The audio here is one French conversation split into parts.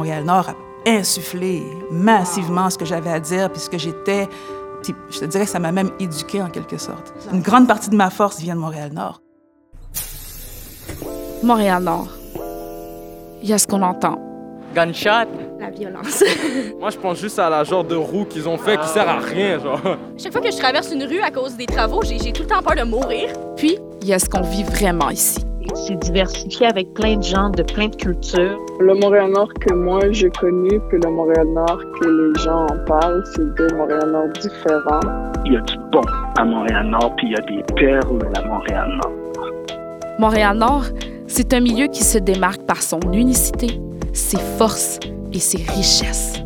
Montréal-Nord a insufflé massivement ce que j'avais à dire, puisque j'étais. Puis je te dirais que ça m'a même éduqué en quelque sorte. Une grande partie de ma force vient de Montréal-Nord. Montréal-Nord. Il y a ce qu'on entend. Gunshot? La violence. Moi, je pense juste à la genre de roue qu'ils ont fait qui sert à rien, genre. Chaque fois que je traverse une rue à cause des travaux, j'ai j'ai tout le temps peur de mourir. Puis, il y a ce qu'on vit vraiment ici. C'est diversifié avec plein de gens de plein de cultures. Le Montréal-Nord que moi j'ai connu, puis le Montréal-Nord que les gens en parlent, c'est deux Montréal-Nord différents. Il y a du bon à Montréal-Nord, puis il y a des perles à Montréal-Nord. Montréal-Nord, c'est un milieu qui se démarque par son unicité, ses forces et ses richesses.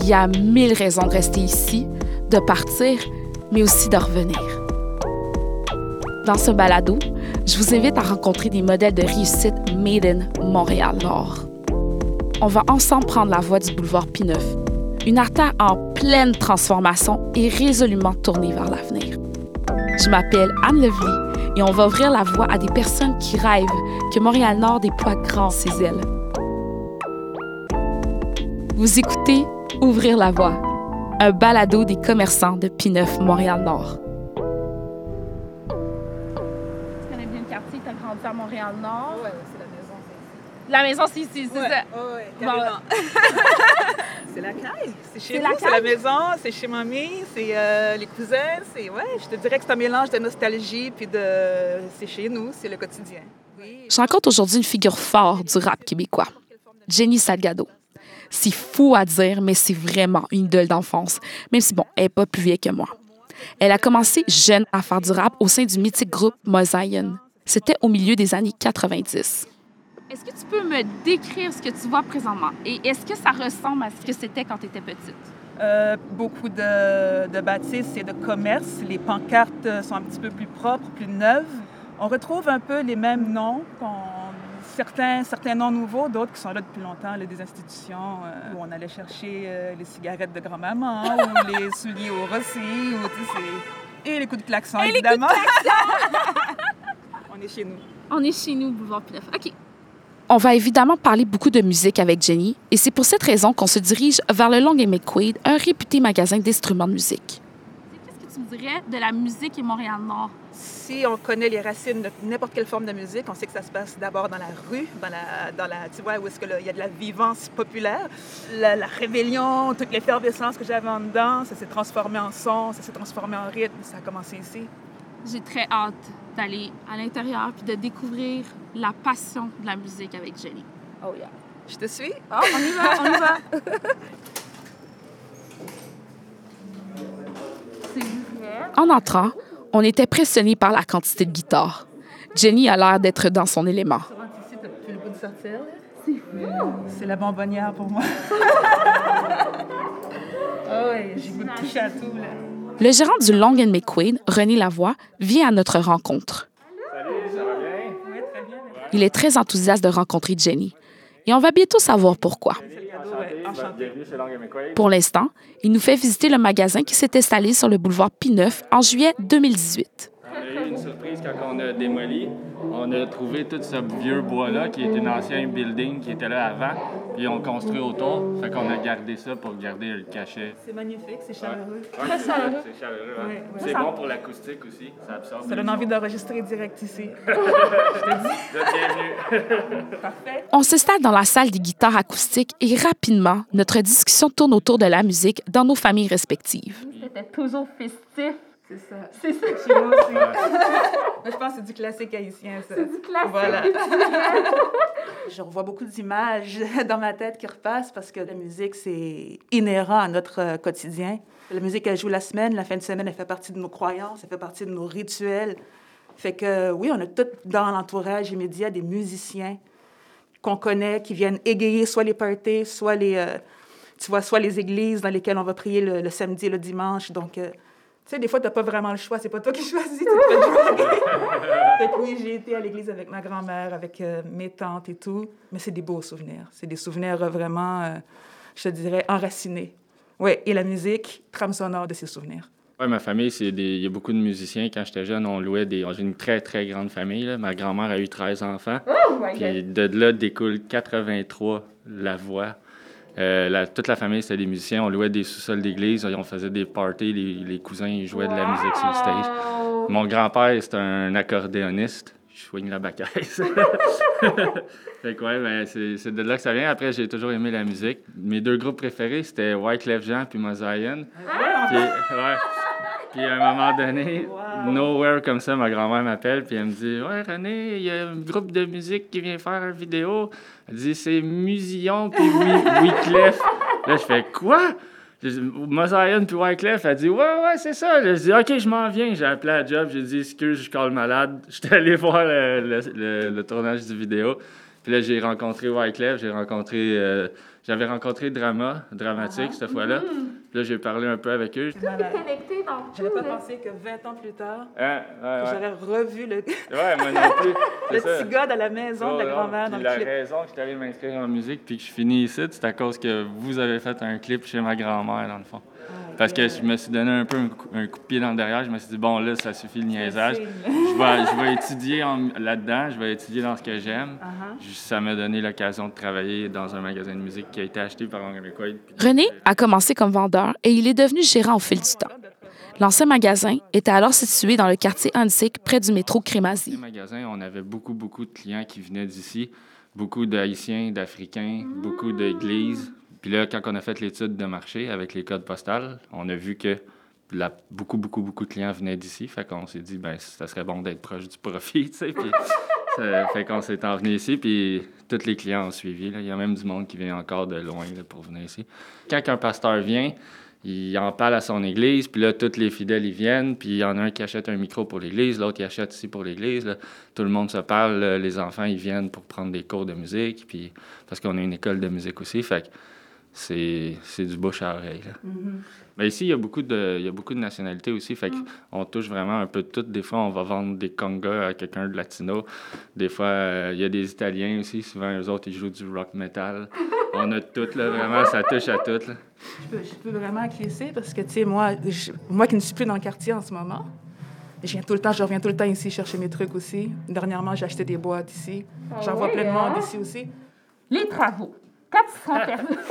Il y a mille raisons de rester ici, de partir, mais aussi de revenir. Dans ce balado, je vous invite à rencontrer des modèles de réussite made in Montréal-Nord. On va ensemble prendre la voie du boulevard P9, une artère en pleine transformation et résolument tournée vers l'avenir. Je m'appelle Anne Levely et on va ouvrir la voie à des personnes qui rêvent que Montréal-Nord déploie grand ses ailes. Vous écoutez Ouvrir la voie, un balado des commerçants de P9 Montréal-Nord. À Montréal-Nord. Ouais, c'est la maison. La maison, c'est ici, c'est Ouais, ça. ouais, ouais, Bon. c'est la caille. C'est chez C'est nous, c'est la maison, c'est chez mamie, c'est euh, les cousins. C'est, ouais, je te dirais que c'est un mélange de nostalgie puis de... C'est chez nous, c'est le quotidien. Oui. Je rencontre aujourd'hui une figure forte du rap québécois, Jenny Salgado. C'est fou à dire, mais c'est vraiment une idole d'enfance, même si, bon, elle n'est pas plus vieille que moi. Elle a commencé jeune à faire du rap au sein du mythique groupe Mosaïen. C'était au milieu des années 90. Est-ce que tu peux me décrire ce que tu vois présentement? Et est-ce que ça ressemble à ce que c'était quand tu étais petite? Euh, beaucoup de, de bâtisses et de commerces. Les pancartes sont un petit peu plus propres, plus neuves. On retrouve un peu les mêmes noms, certains, certains noms nouveaux, d'autres qui sont là depuis longtemps, là, des institutions euh, où on allait chercher euh, les cigarettes de grand-maman ou les souliers au Rossi, ou, tu sais, c'est- et les coups de klaxon, évidemment. on est chez nous. On est chez nous, Boulevard Pineuf. OK. On va évidemment parler beaucoup de musique avec Jenny, et c'est pour cette raison qu'on se dirige vers le Long et McQuaid, un réputé magasin d'instruments de musique. Qu'est-ce que tu me dirais de la musique et Montréal-Nord? Si on connaît les racines de n'importe quelle forme de musique, on sait que ça se passe d'abord dans la rue, dans la, dans la, tu vois, où est-ce qu'il y a de la vivance populaire. La, la rébellion, toute l'effervescence que j'avais en dedans, ça s'est transformé en son, ça s'est transformé en rythme, ça a commencé ici. J'ai très hâte d'aller à l'intérieur puis de découvrir la passion de la musique avec Jenny. Oh yeah. Je te suis? Oh, on y va, on y va. En entrant, on était impressionné par la quantité de guitares. Jenny a l'air d'être dans son élément. Tu le goût de sortir? C'est fou! C'est la bonbonnière pour moi. Ah oui, j'ai goût de toucher à tout, là. Le gérant du Long and McQueen, René Lavoie, vient à notre rencontre. Bien? Il est très enthousiaste de rencontrer Jenny. Et on va bientôt savoir pourquoi. Pour l'instant, il nous fait visiter le magasin qui s'est installé sur le boulevard P9 en juillet 2018. Quand on a démoli. On a trouvé tout ce vieux bois-là qui était un ancien building qui était là avant. Puis on construit autour. Fait qu'on a gardé ça pour garder le cachet. C'est magnifique, c'est chaleureux. Très chaleureux. C'est chaleureux, hein? Ouais, ouais. C'est Ça- bon pour l'acoustique aussi. Ça absorbe. Ça donne envie d'enregistrer direct ici. Vous êtes bienvenus. Parfait. On s'installe dans la salle des guitares acoustiques et rapidement, notre discussion tourne autour de la musique dans nos familles respectives. C'était toujours festif. C'est ça. C'est ça. Chez moi aussi. Moi, je pense que c'est du classique haïtien, ça. C'est du classique. Voilà. Je revois beaucoup d'images dans ma tête qui repassent parce que la musique, c'est inhérent à notre euh, quotidien. La musique, elle joue la semaine, la fin de semaine, elle fait partie de nos croyances, elle fait partie de nos rituels. Fait que oui, on a tout dans l'entourage immédiat des musiciens qu'on connaît, qui viennent égayer soit les parties, soit les, euh, tu vois, soit les églises dans lesquelles on va prier le, le samedi et le dimanche. Donc, euh, tu sais, des fois, tu n'as pas vraiment le choix. C'est pas toi qui choisis. Tu te fais jouer. fait que oui, j'ai été à l'église avec ma grand-mère, avec euh, mes tantes et tout. Mais c'est des beaux souvenirs. C'est des souvenirs euh, vraiment, euh, je te dirais, enracinés. Oui, et la musique, trame sonore de ces souvenirs. Ouais, ma famille, c'est des... il y a beaucoup de musiciens. Quand j'étais jeune, on louait des. J'ai une très, très grande famille. là. Ma grand-mère a eu 13 enfants. Puis de là découle 83 la voix. Euh, la- toute la famille, c'était des musiciens. On louait des sous-sols d'église. On faisait des parties. Les, les cousins, ils jouaient de la musique sur le stage. Mon grand-père, c'est un accordéoniste. Je soigne la bacaise. fait que ouais, ben, c'est de là que ça vient. Après, j'ai toujours aimé la musique. Mes deux groupes préférés, c'était Wyclef Jean puis Mosaïen. Puis, ouais. Puis à un moment donné, nowhere comme ça, ma grand-mère m'appelle, puis elle me dit Ouais, René, il y a un groupe de musique qui vient faire une vidéo. Elle dit C'est Musillon puis Wy- Wyclef. Là, je fais Quoi? Mosaïen puis Wyclef. Elle dit Ouais, ouais, c'est ça. Là, je dis Ok, je m'en viens. J'ai appelé à job, j'ai dit Excuse, je colle malade. J'étais allé voir le, le- le- le tournage du vidéo. Puis là, j'ai rencontré Wyclef, j'ai rencontré. euh, j'avais rencontré Drama, Dramatique, cette fois-là. Puis là, j'ai parlé un peu avec eux. J'avais pas pensé que 20 ans plus tard, Hein? Ouais, ouais. j'aurais revu le, Ouais, moi non plus. le C'est ça. petit gars à la maison de la Oh, grand-mère dans le la clip. raison que je suis allé m'inscrire en musique puis que je finis ici, c'est à cause que vous avez fait un clip chez ma grand-mère, dans le fond. Parce que je me suis donné un peu un coup, un coup de pied dans le derrière. Je me suis dit, bon, là, ça suffit le niaisage. Je vais, je vais étudier là-dedans, je vais étudier dans ce que j'aime. Uh-huh. Ça m'a donné l'occasion de travailler dans un magasin de musique qui a été acheté par Henri Quaid. René a commencé comme vendeur et il est devenu gérant au fil du temps. L'ancien magasin était alors situé dans le quartier antique près du métro Dans Crémazie. le magasin, on avait beaucoup, beaucoup de clients qui venaient d'ici. Beaucoup d'Haïtiens, d'Africains, beaucoup d'églises. Puis là, quand on a fait l'étude de marché avec les codes postales, on a vu que beaucoup, beaucoup, beaucoup de clients venaient d'ici. Fait qu'on s'est dit, ben ça serait bon d'être proche du profit, tu sais. Puis ça fait qu'on s'est envenu ici, puis tous les clients ont suivi. là. Il y a même du monde qui vient encore de loin pour venir ici. Quand un pasteur vient, il en parle à son église, puis là, tous les fidèles, ils viennent, puis il y en a un qui achète un micro pour l'église, l'autre, il achète ici pour l'église. Tout le monde se parle, les enfants, ils viennent pour prendre des cours de musique, puis parce qu'on a une école de musique aussi, fait que c'est c'est du bouche à oreille. là. Mais ici, il y, a beaucoup de, il y a beaucoup de nationalités aussi, fait qu'on touche vraiment un peu de tout. Des fois, on va vendre des congas à quelqu'un de latino. Des fois, euh, il y a des Italiens aussi. Souvent, eux autres, ils jouent du rock metal. On a tout, là, vraiment, ça touche à tout. Là. Je peux, je peux vraiment acquiescer parce que, tu sais, moi, je- moi qui ne suis plus dans le quartier en ce moment, je viens tout le temps, je reviens tout le temps ici chercher mes trucs aussi. Dernièrement, j'ai acheté des boîtes ici. J'en vois plein de monde ici aussi. Les travaux. Quand ils seront terminés.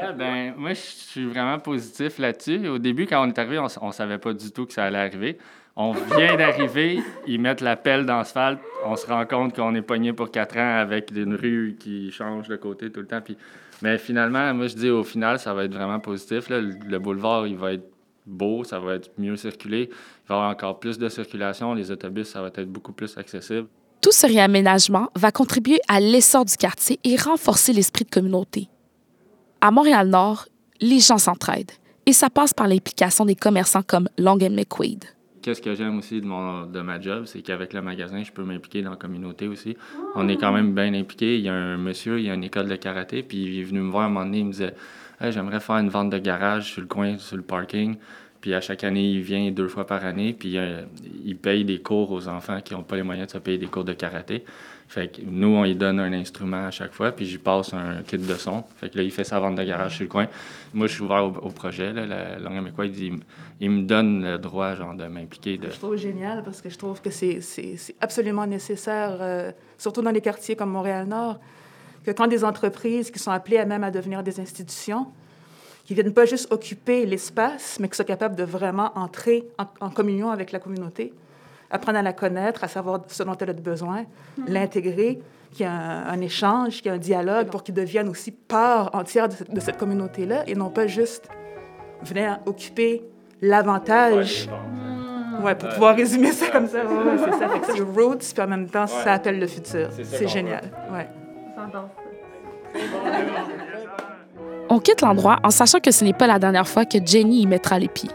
Ah, ben, moi, je suis vraiment positif là-dessus. Au début, quand on est arrivé, on, on savait pas du tout que ça allait arriver. On vient d'arriver, ils mettent la pelle dans l'asphalte, on se rend compte qu'on est pogné pour quatre ans avec une rue qui change de côté tout le temps. Puis... Mais finalement, moi, je dis au final, ça va être vraiment positif. là. Le boulevard, il va être beau, ça va être mieux circulé. Il va y avoir encore plus de circulation. Les autobus, ça va être beaucoup plus accessible. Tout ce réaménagement va contribuer à l'essor du quartier et renforcer l'esprit de communauté. À Montréal-Nord, les gens s'entraident et ça passe par l'implication des commerçants comme Long McQuaid. Qu'est-ce que j'aime aussi de, mon, de ma job, c'est qu'avec le magasin, je peux m'impliquer dans la communauté aussi. On est quand même bien impliqué. Il y a un monsieur, il y a une école de karaté, puis il est venu me voir un moment donné, il me disait Hey, J'aimerais faire une vente de garage sur le coin, sur le parking. Puis à chaque année, il vient deux fois par année, puis euh, il paye des cours aux enfants qui n'ont pas les moyens de se payer des cours de karaté. Fait que nous, on lui donne un instrument à chaque fois, puis j'y passe un kit de son. Fait que là, il fait sa vente de garage sur le coin. Moi, je suis ouvert au, projet. Là, la langue québécoise, il, il me donne le droit genre, de m'impliquer. Je trouve génial parce que je trouve que c'est absolument nécessaire, euh, surtout dans les quartiers comme Montréal-Nord, que quand des entreprises qui sont appelées à même à devenir des institutions, qui viennent pas juste occuper l'espace, mais qui sont capables de vraiment entrer en, en communion avec la communauté, apprendre à la connaître, à savoir ce dont elle a besoin, l'intégrer, qu'il y ait un, un échange, qu'il y ait un dialogue pour qu'ils deviennent aussi part entière de cette, de cette communauté-là et non pas juste venir occuper l'avantage. Ouais, pour pouvoir résumer ça comme ça, ouais, c'est ça. Fait que c'est roots, puis en même temps, ça appelle le futur. C'est ça C'est génial. Ouais. J'adore ça. On quitte l'endroit en sachant que ce n'est pas la dernière fois que Jenny y mettra les pieds.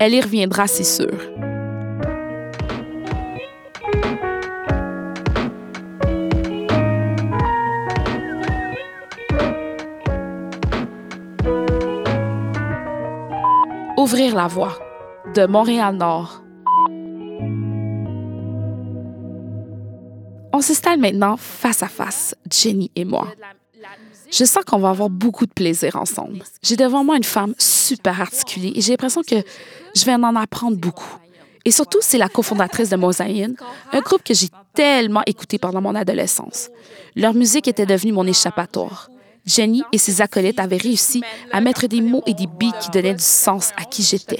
Elle y reviendra, c'est sûr. Ouvrir la voie de Montréal-Nord. On s'installe maintenant face à face, Jenny et moi. Je sens qu'on va avoir beaucoup de plaisir ensemble. J'ai devant moi une femme super articulée et j'ai l'impression que je vais en apprendre beaucoup. Et surtout, c'est la cofondatrice de Mosaïne, un groupe que j'ai tellement écouté pendant mon adolescence. Leur musique était devenue mon échappatoire. Jenny et ses acolytes avaient réussi à mettre des mots et des beats qui donnaient du sens à qui j'étais.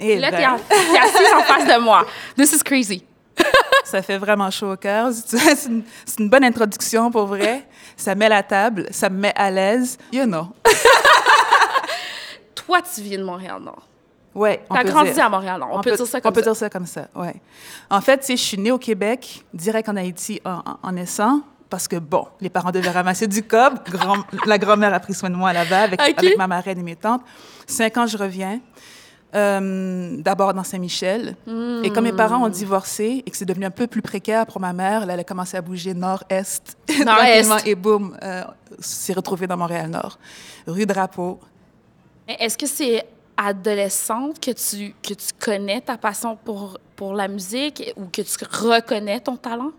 Et Là, ben, t'es en- t'es assise en face de moi. This is crazy. Ça fait vraiment chaud au cœur. C'est une, bonne introduction pour vrai. Ça met la table, ça me met à l'aise. You know. Toi, tu viens de Montréal-Nord. Ouais, on T'as grandi dire. à Montréal-Nord. On, peut, dire ça comme on peut ça. dire ça comme ça, ouais. En fait, je suis née au Québec, direct en Haïti en, naissant, parce que, bon, les parents devaient ramasser du cob. Grand- la grand-mère a pris soin de moi là-bas avec, Ok. avec ma marraine et mes tantes. Cinq ans, je reviens. Euh, D'abord dans Saint-Michel. Et comme mes parents ont divorcé et que c'est devenu un peu plus précaire pour ma mère, là, elle a commencé à bouger nord-est. Nord-est. Et boum, euh, s'est retrouvée dans Montréal-Nord. Rue Drapeau. Est-ce que c'est adolescente que tu, que tu connais ta passion pour, pour la musique ou que tu reconnais ton talent?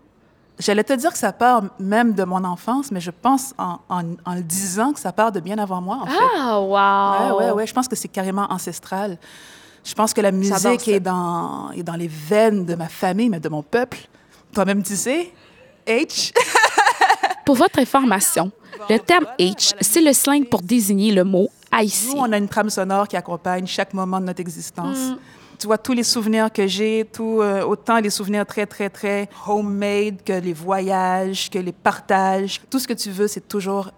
J'allais te dire que ça part même de mon enfance, mais je pense en, en, en le disant que ça part de bien avant moi, en fait. Ah, wow! Ouais, ouais, ouais. Je pense que c'est carrément ancestral. Je pense que la musique est dans, est dans les veines de ma famille, mais de mon peuple. Toi-même, tu sais, H. Pour votre information, le terme H, c'est le slang pour désigner le mot Nous, haïtien. on a une trame sonore qui accompagne chaque moment de notre existence. Mm. Tu vois, tous les souvenirs que j'ai, tout, euh, autant les souvenirs très, très, très homemade que les voyages, que les partages, tout ce que tu veux, c'est toujours,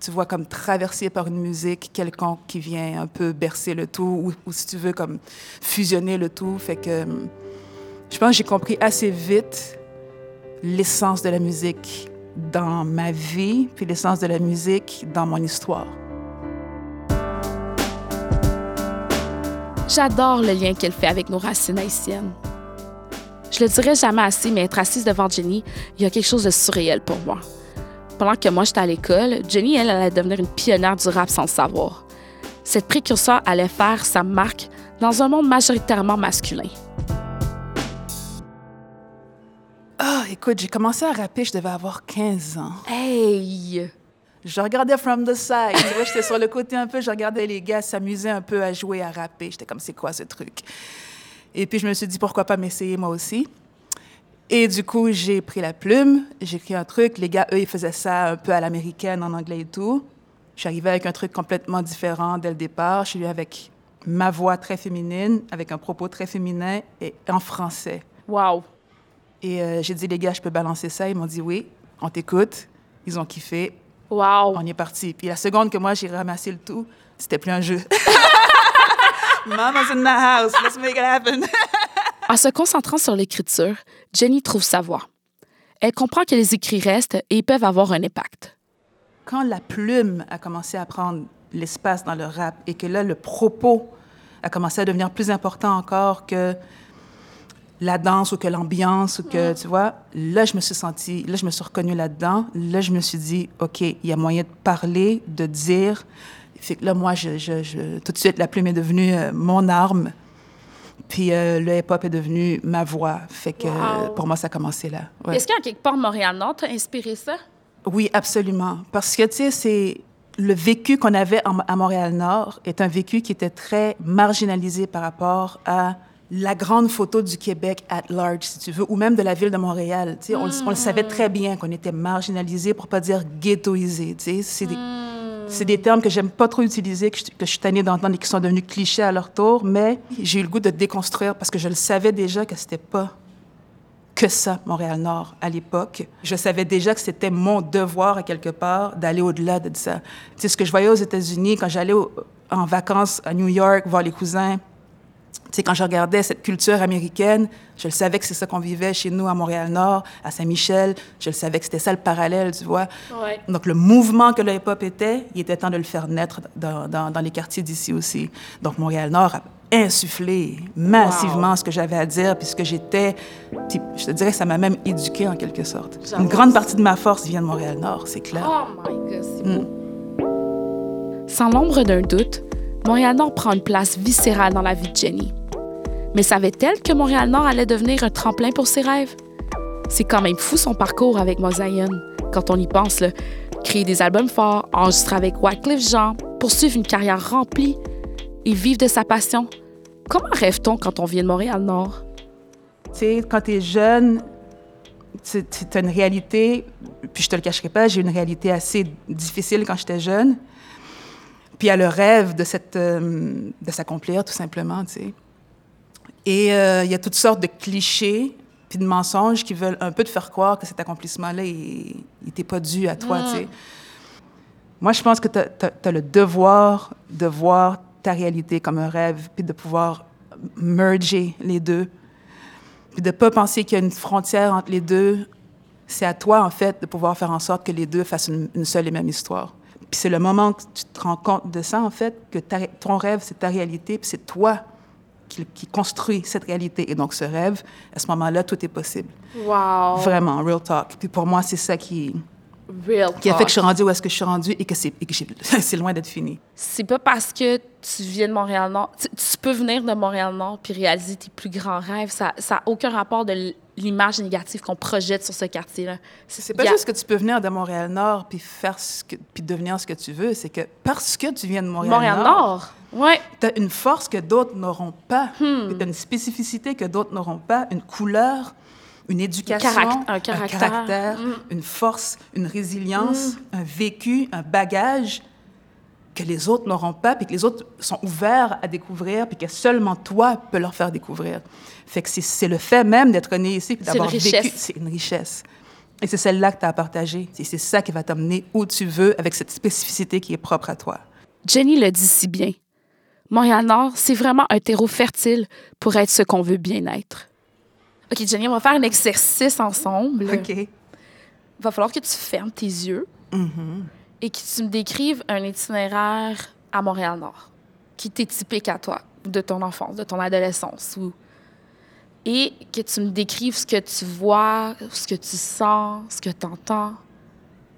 tu vois, comme traversé par une musique quelconque qui vient un peu bercer le tout, ou, ou si tu veux, comme fusionner le tout. Fait que hum, je pense que j'ai compris assez vite l'essence de la musique dans ma vie, puis l'essence de la musique dans mon histoire. J'adore le lien qu'elle fait avec nos racines haïtiennes. Je le dirais jamais assez, mais être assise devant Jenny, il y a quelque chose de surréel pour moi. Pendant que moi, j'étais à l'école, Jenny, elle, allait devenir une pionnière du rap sans le savoir. Cette précurseur allait faire sa marque dans un monde majoritairement masculin. Ah, écoute, j'ai commencé à rapper, je devais avoir 15 ans. Hey! Je regardais from the side. Tu vois, j'étais sur le côté un peu, je regardais les gars s'amuser un peu à jouer, à rapper. J'étais comme, c'est quoi ce truc? Et puis, je me suis dit, pourquoi pas m'essayer moi aussi? Et du coup, j'ai pris la plume, j'ai écrit un truc. Les gars, eux, ils faisaient ça un peu à l'américaine, en anglais et tout. Je suis arrivée avec un truc complètement différent dès le départ. Je suis venue avec ma voix très féminine, avec un propos très féminin et en français. Wow! Et euh, j'ai dit, les gars, je peux balancer ça? Ils m'ont dit oui, on t'écoute. Ils ont kiffé. Wow! On y est parti. Puis la seconde que moi, j'ai ramassé le tout, c'était plus un jeu. Mama's in the house, let's make it happen. En se concentrant sur l'écriture, Jenny trouve sa voix. Elle comprend que les écrits restent et peuvent avoir un impact. Quand la plume a commencé à prendre l'espace dans le rap et que là, le propos a commencé à devenir plus important encore que la danse ou que l'ambiance ou que, tu vois, là, je me suis sentie, là, je me suis reconnue là-dedans. Là, je me suis dit, OK, il y a moyen de parler, de dire. Fait que là, moi, je, je- je- tout de suite, la plume est devenue euh, mon arme. Puis euh, le hip-hop est devenu ma voix. Fait que Wow. pour moi, ça a commencé là. Ouais. Est-ce qu'en quelque part, Montréal-Nord t'a inspiré ça? Oui, absolument. Parce que, tu sais, c'est le vécu qu'on avait en- à Montréal-Nord est un vécu qui était très marginalisé par rapport à la grande photo du Québec at large, si tu veux, ou même de la ville de Montréal. Tu sais, on, le- on le savait très bien qu'on était marginalisé, pour pas dire ghettoisé. Tu sais, c'est des, c'est des termes que j'aime pas trop utiliser, que je, que je suis tannée d'entendre et qui sont devenus clichés à leur tour, mais j'ai eu le goût de déconstruire parce que je le savais déjà que c'était pas que ça, Montréal-Nord, à l'époque. Je savais déjà que c'était mon devoir, à quelque part, d'aller au-delà de ça. Tu sais, ce que je voyais aux États-Unis, quand j'allais en vacances à New York, voir les cousins, sais, quand je regardais cette culture américaine, je le savais que c'est ça qu'on vivait chez nous à Montréal-Nord, à Saint-Michel. Je le savais que c'était ça le parallèle, tu vois. Ouais. Donc, le mouvement que le hip-hop était, il était temps de le faire naître dans, dans- dans les quartiers d'ici aussi. Donc, Montréal-Nord a insufflé massivement ce que j'avais à dire, puisque j'étais, puis je te dirais que ça m'a même éduquée en quelque sorte. Une grande partie de ma force vient de Montréal-Nord, c'est clair. Oh my God, c'est Mm. Sans l'ombre d'un doute, Montréal-Nord prend une place viscérale dans la vie de Jenny. Mais savait-elle que Montréal-Nord allait devenir un tremplin pour ses rêves? C'est quand même fou son parcours avec Mosaïen. Quand on y pense, là, créer des albums forts, enregistrer avec Wycliffe Jean, poursuivre une carrière remplie et vivre de sa passion. Comment rêve-t-on quand on vient de Montréal-Nord? Tu sais, quand tu es jeune, tu as une réalité, puis je te le cacherai pas, j'ai une réalité assez difficile quand j'étais jeune. Puis il y a le rêve de, cette, euh, de s'accomplir, tout simplement, tu sais. Et euh, il y a toutes sortes de clichés puis de mensonges qui veulent un peu te faire croire que cet accomplissement-là, il n'était pas dû à toi, tu sais. Moi, je pense que tu as, le devoir de voir ta réalité comme un rêve, puis de pouvoir merger les deux, puis de ne pas penser qu'il y a une frontière entre les deux. C'est à toi, en fait, de pouvoir faire en sorte que les deux fassent une, seule et même histoire. Puis c'est le moment que tu te rends compte de ça, en fait, que ton rêve, c'est ta réalité, puis c'est toi qui, construit cette réalité. Et donc, ce rêve, à ce moment-là, tout est possible. Wow. Vraiment, real talk. Puis pour moi, c'est ça qui, real qui a fait que je suis rendue où est-ce que je suis rendue et que c'est, c'est loin d'être fini. C'est pas parce que tu viens de Montréal-Nord. Tu, peux venir de Montréal-Nord puis réaliser tes plus grands rêves. Ça n'a aucun rapport de l'image négative qu'on projette sur ce quartier-là. C'est pas juste que tu peux venir de Montréal-Nord puis faire ce que, puis devenir ce que tu veux. C'est que parce que tu viens de Montréal-Nord. Ouais. Tu as une force que d'autres n'auront pas. Hmm. Tu as une spécificité que d'autres n'auront pas, une couleur, une éducation, un caractère, hmm. une force, une résilience, hmm. un vécu, un bagage que les autres n'auront pas, puis que les autres sont ouverts à découvrir, puis que seulement toi peux leur faire découvrir. Fait que c'est le fait même d'être né ici, d'avoir vécu, c'est une richesse. Et c'est celle-là que tu as à partager. C'est ça qui va t'amener où tu veux avec cette spécificité qui est propre à toi. Jenny le dit si bien. Montréal-Nord, c'est vraiment un terreau fertile pour être ce qu'on veut bien être. OK, Jenny, on va faire un exercice ensemble. OK. Il va falloir que tu fermes tes yeux mm-hmm. Et que tu me décrives un itinéraire à Montréal-Nord qui t'est typique à toi, de ton enfance, de ton adolescence. Ou... Et que tu me décrives ce que tu vois, ce que tu sens, ce que tu entends.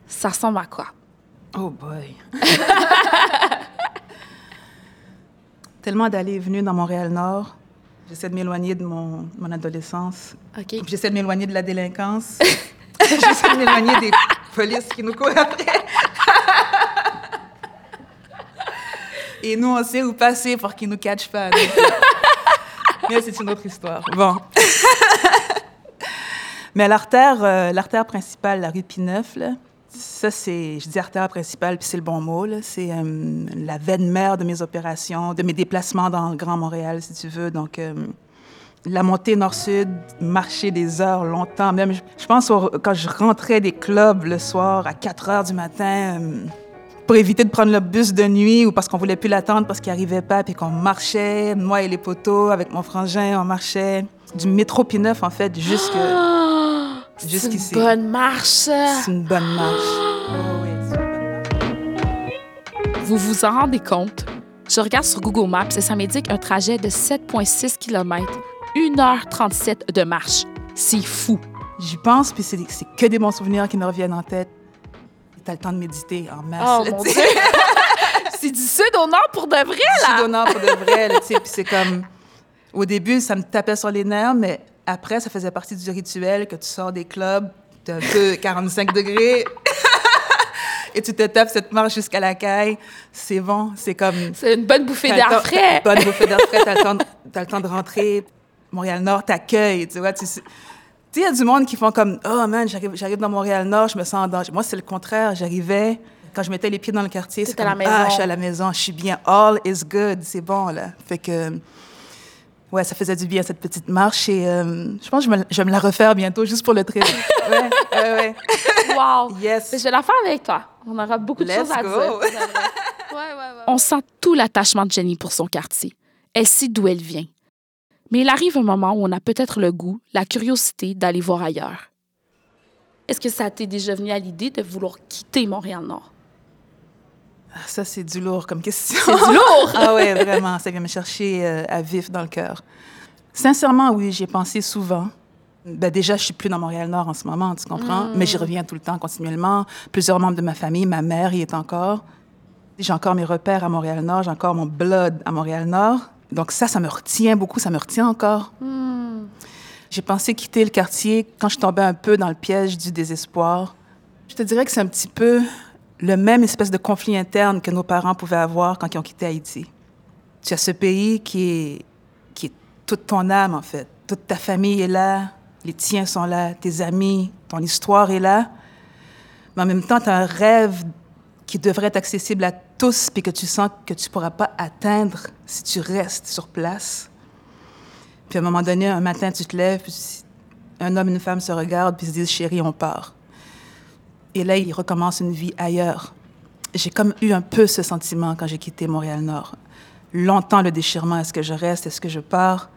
Ça ressemble à quoi? Oh boy! tellement d'allées et venues dans Montréal-Nord. J'essaie de m'éloigner de mon, mon adolescence. J'essaie de m'éloigner de la délinquance. J'essaie de m'éloigner des polices qui nous courent après. Et nous, on sait où passer pour qu'ils nous catchent pas. Mais c'est une autre histoire. Bon. Mais l'artère, euh, l'artère principale, la rue Pineuf, là, ça, c'est, je dis artère principale, puis c'est le bon mot, c'est euh, la veine mère de mes opérations, de mes déplacements dans le Grand Montréal, si tu veux. Donc, euh, la montée nord-sud, marcher des heures longtemps. Même, je, pense quand je rentrais des clubs le soir à 4 heures du matin, euh, pour éviter de prendre le bus de nuit ou parce qu'on voulait plus l'attendre parce qu'il arrivait pas, puis qu'on marchait, moi et les poteaux, avec mon frangin, on marchait du métro P9, en fait, jusque... C'est une bonne marche. C'est une bonne marche. Oh, vous vous en rendez compte? Je regarde sur Google Maps et ça m'indique un trajet de 7,6 km, 1h37 de marche. C'est fou. J'y pense, puis c'est que des bons souvenirs qui me reviennent en tête. T'as le temps de méditer en masse. Oh, c'est du sud au nord pour de vrai, là! sud au nord pour de vrai, tu sais. Puis c'est comme... Au début, ça me tapait sur les nerfs, mais après, ça faisait partie du rituel que tu sors des clubs, tu as 45 degrés, et tu te tapes cette marche jusqu'à la caille. C'est bon, c'est comme... C'est une bonne bouffée d'air frais. Bonne bouffée d'air frais, tu as, le temps de rentrer. Montréal-Nord t'accueille, tu vois. Tu sais, il y a du monde qui font comme « Oh man, j'arrive dans Montréal-Nord, je me sens en danger. » Moi, c'est le contraire. J'arrivais, quand je mettais les pieds dans le quartier, c'est comme la maison. « Ah, je suis à la maison, je suis bien. All is good. » C'est bon, là. Fait que ouais, ça faisait du bien cette petite marche et euh, je pense que je, me, je vais me la refaire bientôt juste pour le trip. ouais, ouais, ouais. Wow. Yes. je vais la faire avec toi. On aura beaucoup de choses à go. dire. ouais, ouais, ouais. On sent tout l'attachement de Jenny pour son quartier. Elle sait d'où elle vient. Mais il arrive un moment où on a peut-être le goût, la curiosité d'aller voir ailleurs. Est-ce que ça t'est déjà venu à l'idée de vouloir quitter Montréal-Nord? Ah, ça, c'est du lourd comme question. C'est du lourd! ah oui, vraiment. Ça vient me chercher euh, à vif dans le cœur. Sincèrement, oui, j'y ai pensé souvent. Ben déjà, je suis plus dans Montréal-Nord en ce moment, tu comprends? Mm. Mais j'y reviens tout le temps, continuellement. Plusieurs membres de ma famille, ma mère y est encore. J'ai encore mes repères à Montréal-Nord, j'ai encore mon blood à Montréal-Nord. Donc ça, ça me retient beaucoup, ça me retient encore. Mm. J'ai pensé quitter le quartier quand je tombais un peu dans le piège du désespoir. Je te dirais que c'est un petit peu le même espèce de conflit interne que nos parents pouvaient avoir quand ils ont quitté Haïti. Tu as ce pays qui est, qui est toute ton âme, en fait. Toute ta famille est là, les tiens sont là, tes amis, ton histoire est là. Mais en même temps, tu as un rêve qui devrait être accessible à tous, puis que tu sens que tu ne pourras pas atteindre si tu restes sur place. Puis à un moment donné, un matin, tu te lèves, puis un homme et une femme se regardent, puis se disent, chérie, on part. Et là, ils recommencent une vie ailleurs. J'ai comme eu un peu ce sentiment quand j'ai quitté Montréal-Nord. Longtemps, le déchirement, est-ce que je reste, est-ce que je pars?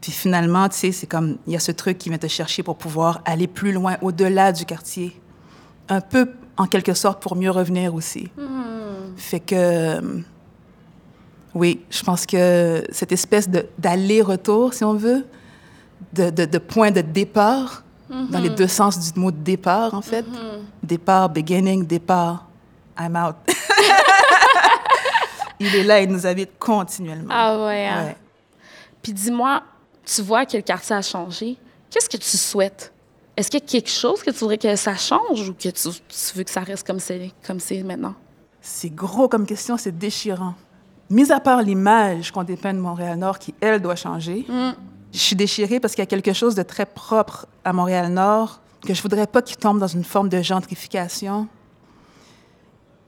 Puis finalement, tu sais, c'est comme, il y a ce truc qui vient te chercher pour pouvoir aller plus loin, au-delà du quartier. Un peu, en quelque sorte, pour mieux revenir aussi. Hmm. Fait que, oui, je pense que cette espèce d'aller-retour, si on veut, de, de, de point de départ, dans les deux sens du mot départ, en fait. Départ, beginning, départ, I'm out. il est là, il nous habite continuellement. Ah ouais. hein? Ouais. Puis dis-moi, tu vois que le quartier a changé? Qu'est-ce que tu souhaites? Est-ce qu'il y a quelque chose que tu voudrais que ça change ou que tu, tu veux que ça reste comme c'est comme c'est maintenant? C'est gros comme question, c'est déchirant. Mis à part l'image qu'on dépeint de Montréal-Nord, qui, elle, doit changer, je suis déchirée parce qu'il y a quelque chose de très propre à Montréal-Nord que je voudrais pas qu'il tombe dans une forme de gentrification.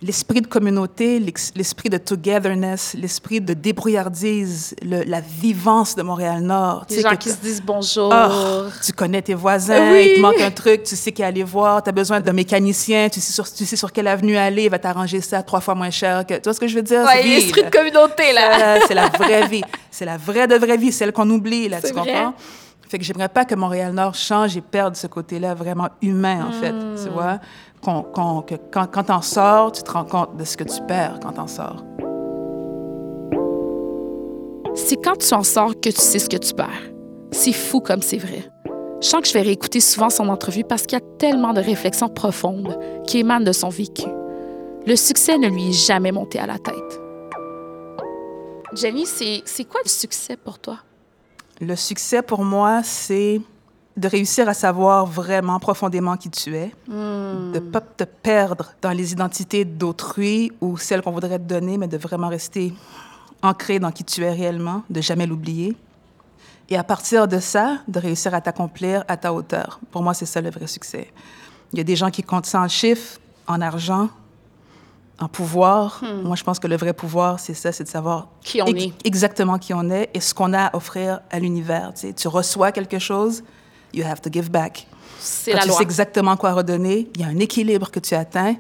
L'esprit de communauté, l'esprit de togetherness, l'esprit de débrouillardise, le- la vivance de Montréal-Nord. Sais, gens que qui se disent bonjour. Ah, tu connais tes voisins, Oui. il te manque un truc, tu sais qui aller voir, tu as besoin d'un mécanicien, tu sais, sur, tu sais sur quelle avenue aller, il va t'arranger ça trois fois moins cher que... Tu vois ce que je veux dire? Vie, l'esprit de communauté, là. C'est la vraie vie. C'est la vraie de vraie vie, celle qu'on oublie, là, tu vrai. comprends? Fait que j'aimerais pas que Montréal-Nord change et perde ce côté-là vraiment humain, en fait, Hmm. tu vois? Qu'on, qu'on- que quand, quand t'en sors, tu te rends compte de ce que tu perds quand t'en sors. C'est quand tu en sors que tu sais ce que tu perds. C'est fou comme c'est vrai. Je sens que je vais réécouter souvent son entrevue parce qu'il y a tellement de réflexions profondes qui émanent de son vécu. Le succès ne lui est jamais monté à la tête. Jenny, c'est quoi le succès pour toi? Le succès pour moi, c'est de réussir à savoir vraiment profondément qui tu es, de ne pas te perdre dans les identités d'autrui ou celles qu'on voudrait te donner, mais de vraiment rester ancré dans qui tu es réellement, de jamais l'oublier. Et à partir de ça, de réussir à t'accomplir à ta hauteur. Pour moi, c'est ça le vrai succès. Il y a des gens qui comptent ça en chiffres, en argent, en pouvoir. Moi, je pense que le vrai pouvoir, c'est ça, c'est de savoir Qui on ex- est. exactement qui on est et ce qu'on a à offrir à l'univers. Tu, sais. tu reçois quelque chose, you have to give back. C'est la tu loi. sais exactement quoi redonner, il y a un équilibre que tu atteins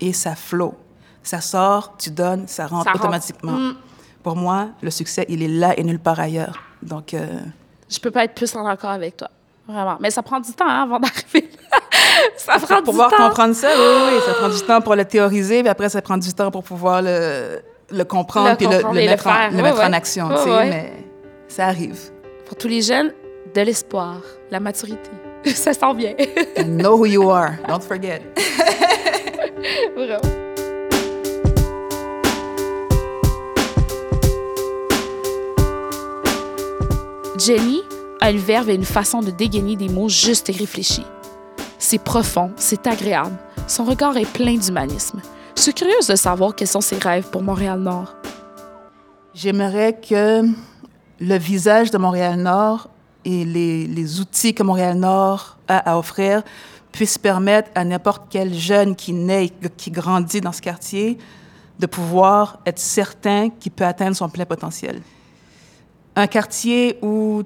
et ça flow. Ça sort, tu donnes, ça rentre Ça rentre. automatiquement. Mm. Pour moi, le succès, il est là et nulle part ailleurs. Donc, euh, Je peux pas être plus en accord avec toi. Vraiment. Mais ça prend du temps hein, avant d'arriver ça prend pour du pouvoir temps. comprendre ça, oui, oui, ça prend du temps pour le théoriser, puis après, ça prend du temps pour pouvoir le, le comprendre Le puis comprendre le, et le mettre, en, le mettre action. Tu sais, ouais. Mais ça arrive. Pour tous les jeunes, de l'espoir, la maturité. ça sent bien. And know who you are. Don't forget. Vraiment. Jenny a une verve et une façon de dégainer des mots justes et réfléchis. C'est profond, c'est agréable. Son regard est plein d'humanisme. Je suis curieuse de savoir quels sont ses rêves pour Montréal-Nord. J'aimerais que le visage de Montréal-Nord et les, les outils que Montréal-Nord a à offrir puissent permettre à n'importe quel jeune qui naît, qui grandit dans ce quartier, de pouvoir être certain qu'il peut atteindre son plein potentiel. Un quartier où,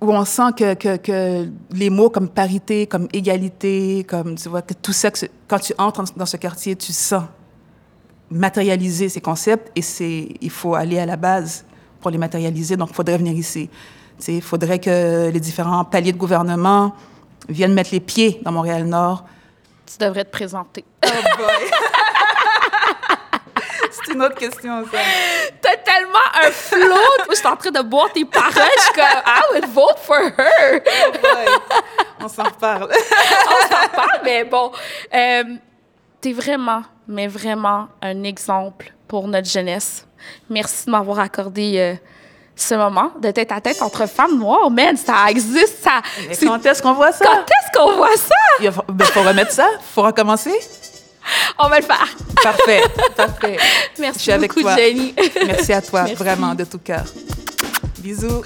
où on sent que, que, les mots comme parité, comme égalité, comme, tu vois, que tout ça, quand tu entres dans ce quartier, tu sens matérialiser ces concepts et c'est il faut aller à la base pour les matérialiser donc il faudrait venir ici il faudrait que les différents paliers de gouvernement viennent mettre les pieds dans Montréal Nord Tu devrais te présenter. c'est une autre question ça T'as tellement un flow. Je suis en train de boire tes paroles. Je suis comme, I would vote for her. on s'en reparle on s'en parle, mais bon. Euh, T'es vraiment, mais vraiment un exemple pour notre jeunesse. Merci de m'avoir accordé euh, Ce moment de tête à tête entre femmes noires, man, ça existe, ça. Mais quand est-ce qu'on voit ça? Quand est-ce qu'on voit ça? Il faut, ben, faut remettre ça. faut recommencer. On va le faire. Parfait, parfait. Merci Je suis avec beaucoup, toi. Jenny. Merci à toi, Merci. vraiment, de tout cœur. Bisous.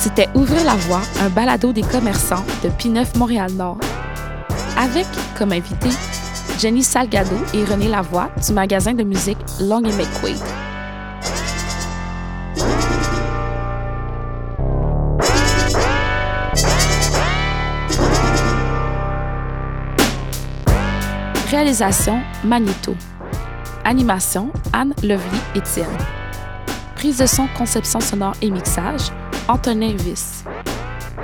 C'était Ouvrir la voie, un balado des commerçants de P9 Montréal-Nord. Avec comme invité Jenny Salgado et René Lavoie du magasin de musique Long et McQuaid. Réalisation Magneto. Animation Anne Lovely Étienne. Prise de son, conception sonore et mixage Antonin Viss.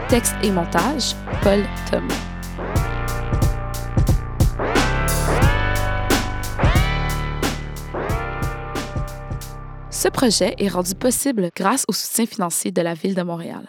Texte et montage Paul Thomas. Ce projet est rendu possible grâce au soutien financier de la Ville de Montréal.